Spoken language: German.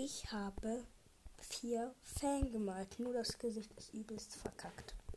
Ich habe vier Fan gemalt, nur das Gesicht ist übelst verkackt.